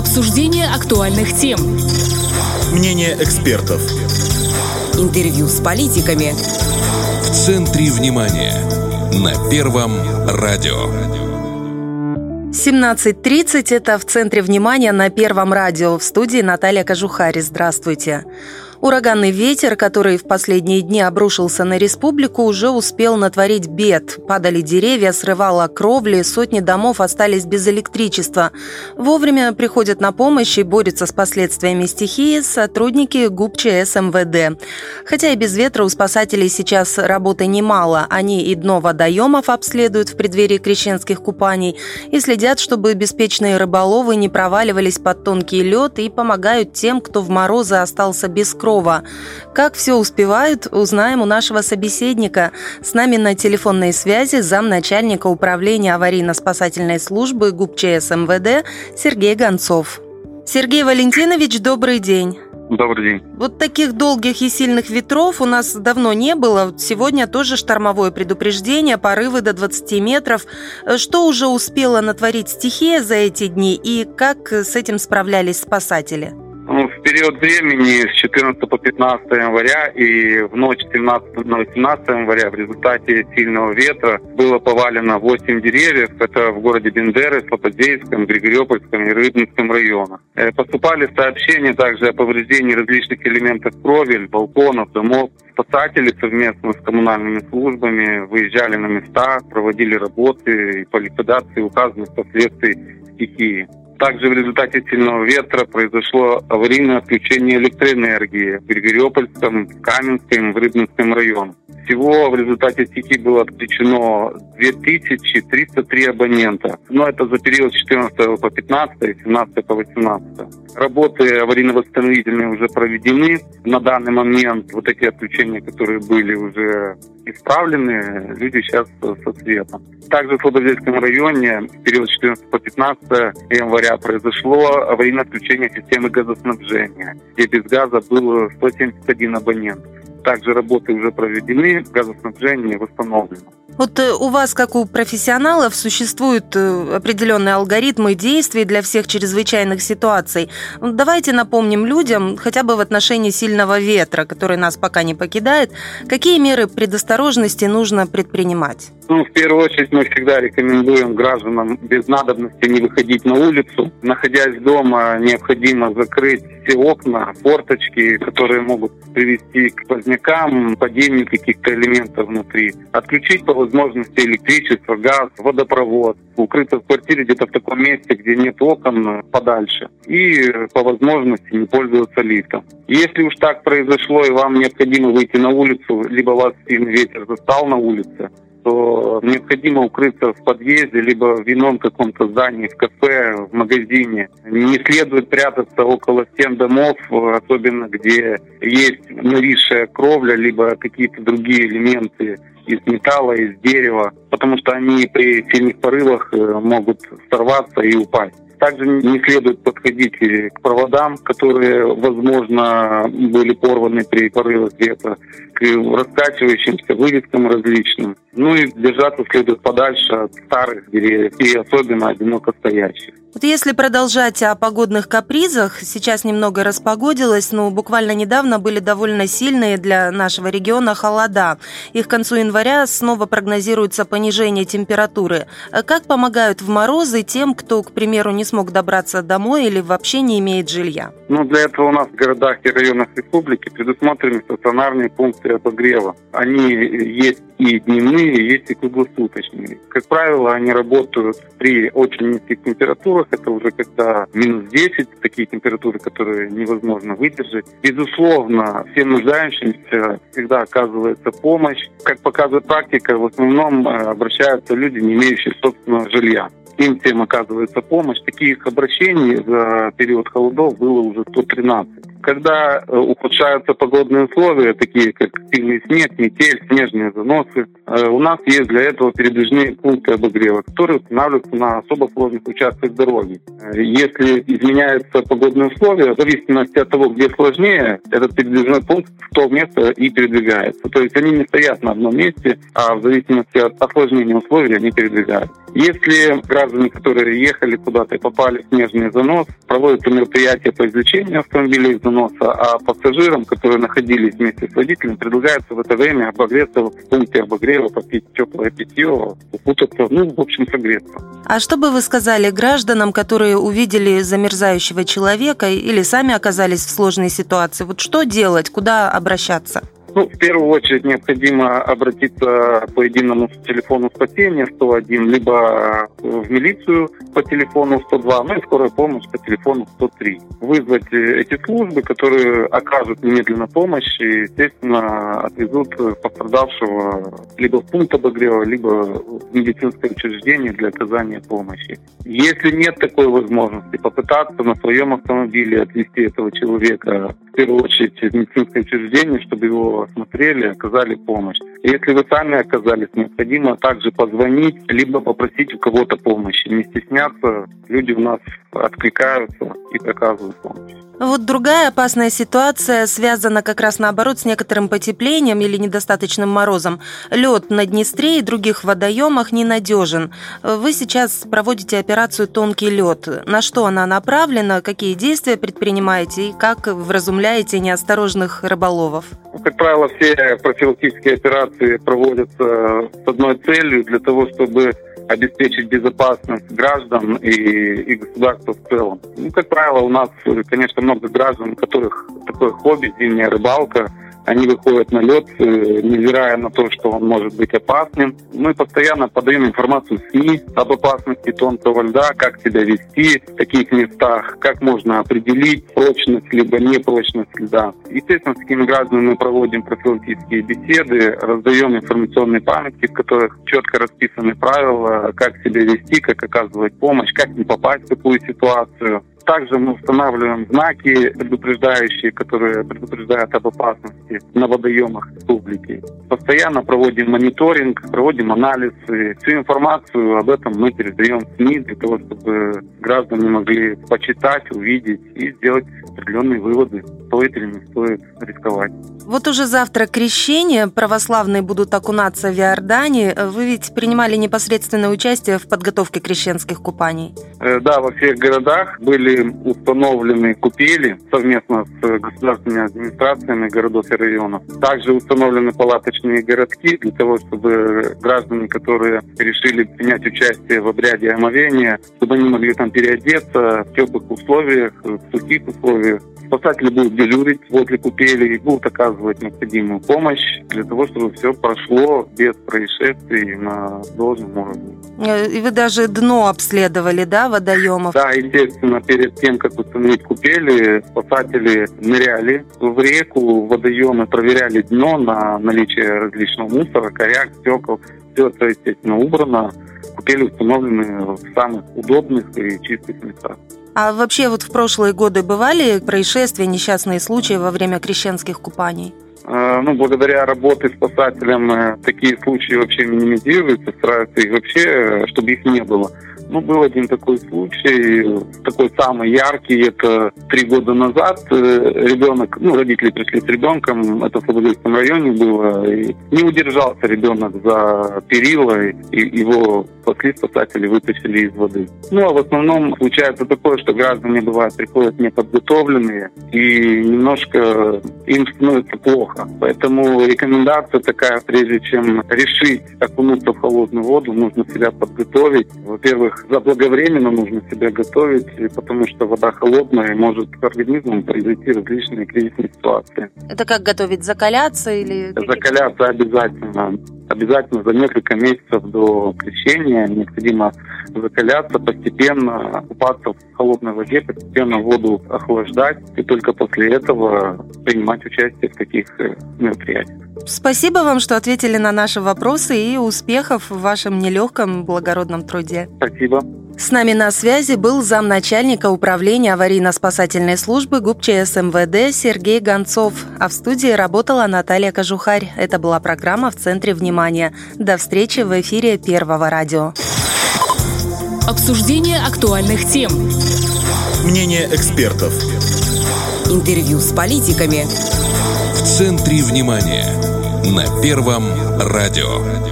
Обсуждение актуальных тем. Мнение экспертов. Интервью с политиками. В центре внимания. На Первом радио. 17.30 – это в центре внимания на Первом радио. В студии Наталья Кожухари. Здравствуйте. Ураганный ветер, который в последние дни обрушился на республику, уже успел натворить бед. Падали деревья, срывало кровли, сотни домов остались без электричества. Вовремя приходят на помощь и борются с последствиями стихии сотрудники ГУП ЧС. Хотя и без ветра у спасателей сейчас работы немало. Они и дно водоемов обследуют в преддверии крещенских купаний и следят, чтобы беспечные рыболовы не проваливались под тонкий лед и помогают тем, кто в морозы остался без крови Петрова. Как все успевают, узнаем у нашего собеседника. С нами на телефонной связи замначальника управления аварийно-спасательной службы ГУПЧС МВД Сергей Гонцов. Сергей Валентинович, добрый день. Добрый день. Вот таких долгих и сильных ветров у нас давно не было. Сегодня тоже штормовое предупреждение, порывы до 20 метров. Что уже успела натворить стихия за эти дни и как с этим справлялись спасатели? В период времени с 14 по 15 января и в ночь 17 на 18 января в результате сильного ветра было повалено 8 деревьев. Это в городе Бендеры, Слободейском, Григориопольском и Рыбинском районах. Э, поступали сообщения также о повреждении различных элементов кровель, балконов, домов. Спасатели совместно с коммунальными службами выезжали на места, проводили работы по ликвидации указанных последствий стихии. Также в результате сильного ветра произошло аварийное отключение электроэнергии в Григориопольском, Каменском, в Рыбинском районах. Всего в результате стихии было отключено 2303 абонента. Но это за период с 14 по 15 и 17 по 18. Работы аварийно-восстановительные уже проведены. На данный момент вот эти отключения, которые были уже исправлены, люди сейчас со светом. Также в Слободельском районе в период с 14 по 15 января произошло аварийное отключение системы газоснабжения, где без газа было 171 абонент. Также работы уже проведены, газоснабжение восстановлено. Вот э, у вас, как у профессионалов, существуют э, определенные алгоритмы действий для всех чрезвычайных ситуаций. Давайте напомним людям, хотя бы в отношении сильного ветра, который нас пока не покидает, какие меры предосторожности нужно предпринимать? Ну, в первую очередь мы всегда рекомендуем гражданам без надобности не выходить на улицу. Находясь дома, необходимо закрыть все окна, форточки, которые могут привести к позднякам, падению каких-то элементов внутри. Отключить возможности электричество, газ, водопровод. Укрыться в квартире где-то в таком месте, где нет окон, подальше. И по возможности не пользоваться лифтом. Если уж так произошло и вам необходимо выйти на улицу, либо вас сильный ветер застал на улице, то необходимо укрыться в подъезде, либо в ином каком-то здании, в кафе, в магазине. Не следует прятаться около стен домов, особенно где есть нависшая кровля, либо какие-то другие элементы из металла, из дерева, потому что они при сильных порывах э, могут сорваться и упасть. Также не следует подходить к проводам, которые, возможно, были порваны при порывах ветра, к раскачивающимся вывескам различным. Ну и держаться следует подальше от старых деревьев и особенно одиноко стоящих. Вот если продолжать о погодных капризах, сейчас немного распогодилось, но буквально недавно были довольно сильные для нашего региона холода. И к концу января снова прогнозируется понижение температуры. Как помогают в морозы тем, кто, к примеру, не смог добраться домой или вообще не имеет жилья? Ну, для этого у нас в городах и районах республики предусмотрены стационарные пункты обогрева. Они есть и дневные, есть и круглосуточные. Как правило, они работают при очень низких температурах, это уже когда минус 10, такие температуры, которые невозможно выдержать. Безусловно, всем нуждающимся всегда оказывается помощь. Как показывает практика, в основном э, обращаются люди, не имеющие собственного жилья им всем оказывается помощь. Таких обращений за период холодов было уже 113. Когда э, ухудшаются погодные условия, такие как сильный снег, метель, снежные заносы, э, у нас есть для этого передвижные пункты обогрева, которые устанавливаются на особо сложных участках дороги. Э, если изменяются погодные условия, в зависимости от того, где сложнее, этот передвижной пункт в то место и передвигается. То есть они не стоят на одном месте, а в зависимости от осложнения условий они передвигаются. Если граждане, которые ехали куда-то и попали в снежный занос, проводятся мероприятия по извлечению автомобиля из заноса, а пассажирам, которые находились вместе с водителем, предлагается в это время обогреться в пункте обогрева, попить теплое питье, укутаться, ну, в общем, согреться. А что бы вы сказали гражданам, которые увидели замерзающего человека или сами оказались в сложной ситуации? Вот что делать, куда обращаться? Ну, в первую очередь необходимо обратиться по единому телефону спасения 101, либо в милицию по телефону 102, ну и скорую помощь по телефону 103. Вызвать эти службы, которые окажут немедленно помощь и, естественно, отвезут пострадавшего либо в пункт обогрева, либо в медицинское учреждение для оказания помощи. Если нет такой возможности, попытаться на своем автомобиле отвезти этого человека в первую очередь в медицинское учреждение, чтобы его осмотрели, оказали помощь. Если вы сами оказались, необходимо также позвонить, либо попросить у кого-то помощи. Не стесняться, люди у нас откликаются и оказывают помощь. Вот другая опасная ситуация связана как раз наоборот с некоторым потеплением или недостаточным морозом. Лед на Днестре и других водоемах ненадежен. Вы сейчас проводите операцию «Тонкий лед». На что она направлена, какие действия предпринимаете и как вразумляете неосторожных рыболовов? Как правило, все профилактические операции проводятся с одной целью для того, чтобы обеспечить безопасность граждан и, и государства в целом. Ну, как правило, у нас, конечно, много граждан, у которых такое хобби, зимняя рыбалка – они выходят на лед, э, невзирая на то, что он может быть опасным. Мы постоянно подаем информацию в СМИ об опасности тонкого льда, как себя вести в таких местах, как можно определить прочность либо непрочность льда. Естественно, с такими гражданами мы проводим профилактические беседы, раздаем информационные памятки, в которых четко расписаны правила, как себя вести, как оказывать помощь, как не попасть в такую ситуацию. Также мы устанавливаем знаки, предупреждающие, которые предупреждают об опасности на водоемах республики. Постоянно проводим мониторинг, проводим анализ. И всю информацию об этом мы передаем в СМИ для того, чтобы граждане могли почитать, увидеть и сделать определенные выводы, стоит или не стоит рисковать. Вот уже завтра крещение, православные будут окунаться в Иордании. Вы ведь принимали непосредственное участие в подготовке крещенских купаний? Э, да, во всех городах были установлены купели совместно с государственными администрациями городов и районов. Также установлены палаточные городки для того, чтобы граждане, которые решили принять участие в обряде омовения, чтобы они могли там переодеться в теплых условиях, в сухих условиях. Спасатели будут дежурить возле купели и будут оказывать необходимую помощь для того, чтобы все прошло без происшествий на должном уровне. Э, и вы даже дно обследовали, да, водоемов? Да, естественно, перед тем, как установить купели, спасатели ныряли в реку, в водоемы, проверяли дно на наличие различного мусора, коряк, стекол. Все это, естественно, убрано. Купели установлены в самых удобных и чистых местах. А вообще вот в прошлые годы бывали происшествия, несчастные случаи во время крещенских купаний? Э, ну, благодаря работе спасателям э, такие случаи вообще минимизируются, стараются их вообще, э, чтобы их не было. Ну, был один такой случай, такой самый яркий, это три года назад. Ребенок, ну, родители пришли с ребенком, это в Слободельском районе было, и не удержался ребенок за перила, и его спасли спасатели, вытащили из воды. Ну, а в основном случается такое, что граждане, бывают, приходят неподготовленные, и немножко им становится плохо. Поэтому рекомендация такая, прежде чем решить окунуться в холодную воду, нужно себя подготовить. Во-первых, заблаговременно нужно себя готовить, потому что вода холодная, и может с организмом произойти различные кризисные ситуации. Это как готовить? Закаляться или... Закаляться обязательно обязательно за несколько месяцев до крещения необходимо закаляться, постепенно купаться в холодной воде, постепенно воду охлаждать и только после этого принимать участие в таких э, мероприятиях. Спасибо вам, что ответили на наши вопросы и успехов в вашем нелегком благородном труде. Спасибо. С нами на связи был замначальника управления аварийно-спасательной службы ГУПЧС МВД Сергей Гонцов. А в студии работала Наталья Кожухарь. Это была программа «В центре внимания». До встречи в эфире Первого радио. Обсуждение актуальных тем. Мнение экспертов. Интервью с политиками. В центре внимания. На Первом радио.